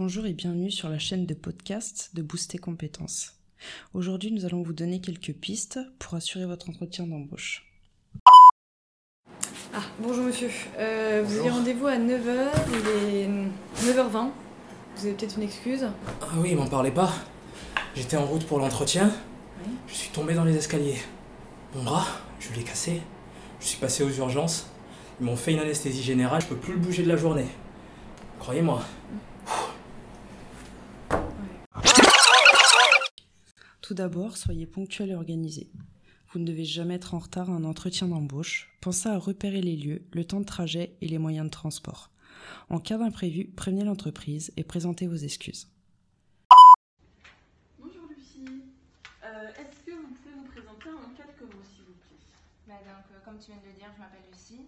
Bonjour et bienvenue sur la chaîne de podcast de Booster Compétences. Aujourd'hui, nous allons vous donner quelques pistes pour assurer votre entretien d'embauche. Ah, bonjour monsieur. Euh, vous avez rendez-vous à 9h, il est 9h20. Vous avez peut-être une excuse? Ah oui, m'en parlez pas. J'étais en route pour l'entretien. Je suis tombé dans les escaliers. Mon bras, je l'ai cassé. Je suis passé aux urgences. Ils m'ont fait une anesthésie générale, je peux plus le bouger de la journée. Croyez-moi. Tout d'abord, soyez ponctuel et organisé. Vous ne devez jamais être en retard à un entretien d'embauche. Pensez à repérer les lieux, le temps de trajet et les moyens de transport. En cas d'imprévu, prévenez l'entreprise et présentez vos excuses. Bonjour Lucie. Euh, Est-ce que vous pouvez vous présenter en quelques mots, s'il vous plaît? Bah donc, euh, comme tu viens de le dire, je m'appelle Lucie,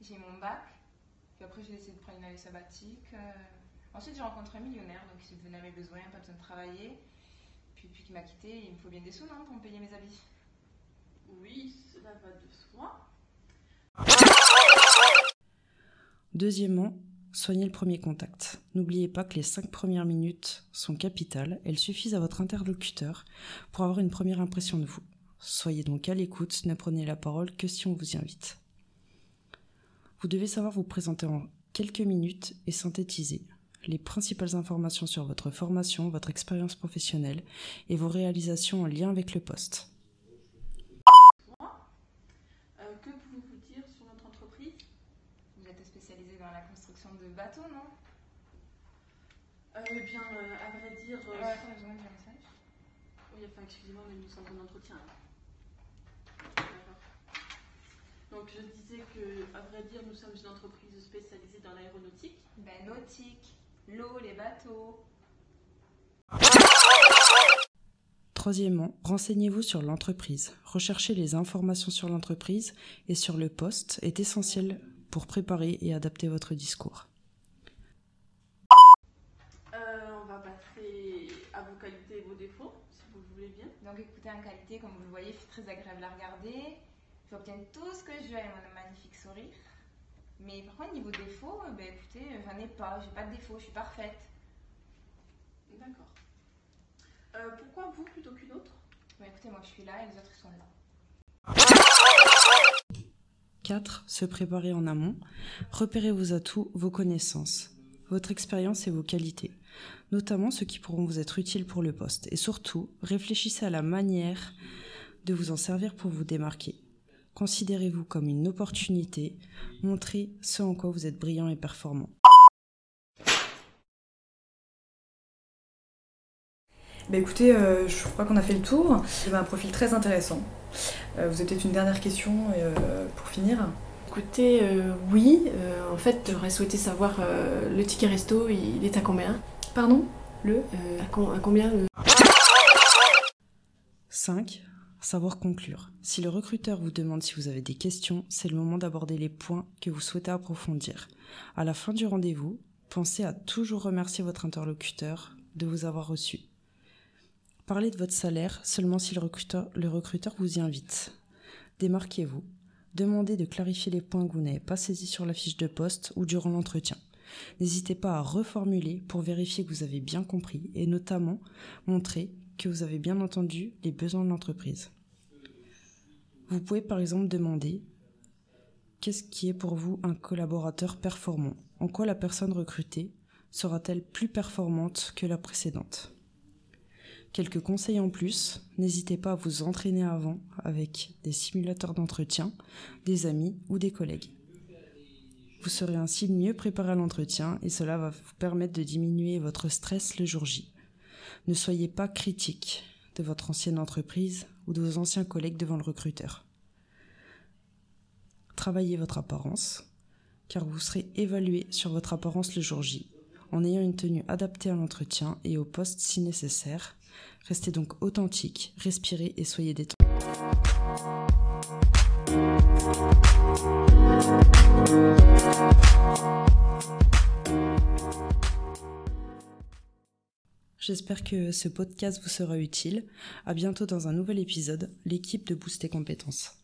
j'ai mon bac, puis après j'ai décidé de prendre une année sabbatique. euh, Ensuite, j'ai rencontré un millionnaire, donc il subvenait à mes besoins, pas besoin de travailler. Puis depuis qu'il m'a quitté, il me faut bien des sous, non, pour me payer mes habits. Oui, cela va de soi. Deuxièmement, soignez le premier contact. N'oubliez pas que les cinq premières minutes sont capitales. Elles suffisent à votre interlocuteur pour avoir une première impression de vous. Soyez donc à l'écoute, ne prenez la parole que si on vous y invite. Vous devez savoir vous présenter en quelques minutes et synthétiser les principales informations sur votre formation, votre expérience professionnelle et vos réalisations en lien avec le poste. Euh, que pouvez-vous dire sur notre entreprise? Vous êtes spécialisé dans la construction de bateaux, non? Euh, Eh bien, euh, à vrai dire. euh, Ouais, attends, je vais dire un message. Oui, enfin, excusez-moi, mais nous sommes en entretien. D'accord. Donc, je disais que, à vrai dire, nous sommes une entreprise spécialisée dans l'aéronautique. Ben, nautique, l'eau, les bateaux. Troisièmement, renseignez-vous sur l'entreprise. Rechercher les informations sur l'entreprise et sur le poste est essentiel pour préparer et adapter votre discours. Euh, on va passer à vos qualités et vos défauts, si vous le voulez bien. Donc écoutez, en qualité, comme vous le voyez, c'est très agréable à regarder. J'obtiens tout ce que je veux avec mon magnifique sourire. Mais par contre, niveau défaut, eh ben écoutez, j'en ai pas. J'ai pas de défaut, je suis parfaite. D'accord. Euh, pourquoi vous plutôt qu'une autre? Mais écoutez, moi je suis là et les autres ils sont là. 4. Se préparer en amont. Repérez vos atouts, vos connaissances, votre expérience et vos qualités, notamment ceux qui pourront vous être utiles pour le poste. Et surtout, réfléchissez à la manière de vous en servir pour vous démarquer. Considérez-vous comme une opportunité, montrez ce en quoi vous êtes brillant et performant. Bah écoutez, euh, je crois qu'on a fait le tour. Vous avez un profil très intéressant. Euh, vous avez peut-être une dernière question euh, pour finir Écoutez, euh, oui, euh, en fait, j'aurais souhaité savoir euh, le ticket resto, il est à combien? Pardon? Le Euh, à, com- à combien le... 5. Savoir conclure. Si le recruteur vous demande si vous avez des questions, c'est le moment d'aborder les points que vous souhaitez approfondir. À la fin du rendez-vous, pensez à toujours remercier votre interlocuteur de vous avoir reçu. Parlez de votre salaire seulement si le recruteur, le recruteur vous y invite. Démarquez-vous. Demandez de clarifier les points que vous n'avez pas saisis sur la fiche de poste ou durant l'entretien. N'hésitez pas à reformuler pour vérifier que vous avez bien compris et notamment montrer que vous avez bien entendu les besoins de l'entreprise. Vous pouvez par exemple demander qu'est-ce qui est pour vous un collaborateur performant? En quoi la personne recrutée sera-t-elle plus performante que la précédente? Quelques conseils en plus, n'hésitez pas à vous entraîner avant avec des simulateurs d'entretien, des amis ou des collègues. Vous serez ainsi mieux préparé à l'entretien et cela va vous permettre de diminuer votre stress le jour J. Ne soyez pas critique de votre ancienne entreprise ou de vos anciens collègues devant le recruteur. Travaillez votre apparence, car vous serez évalué sur votre apparence le jour J, en ayant une tenue adaptée à l'entretien et au poste si nécessaire. Restez donc authentique, respirez et soyez détendu. J'espère que ce podcast vous sera utile. À bientôt dans un nouvel épisode, l'équipe de Booster Compétences.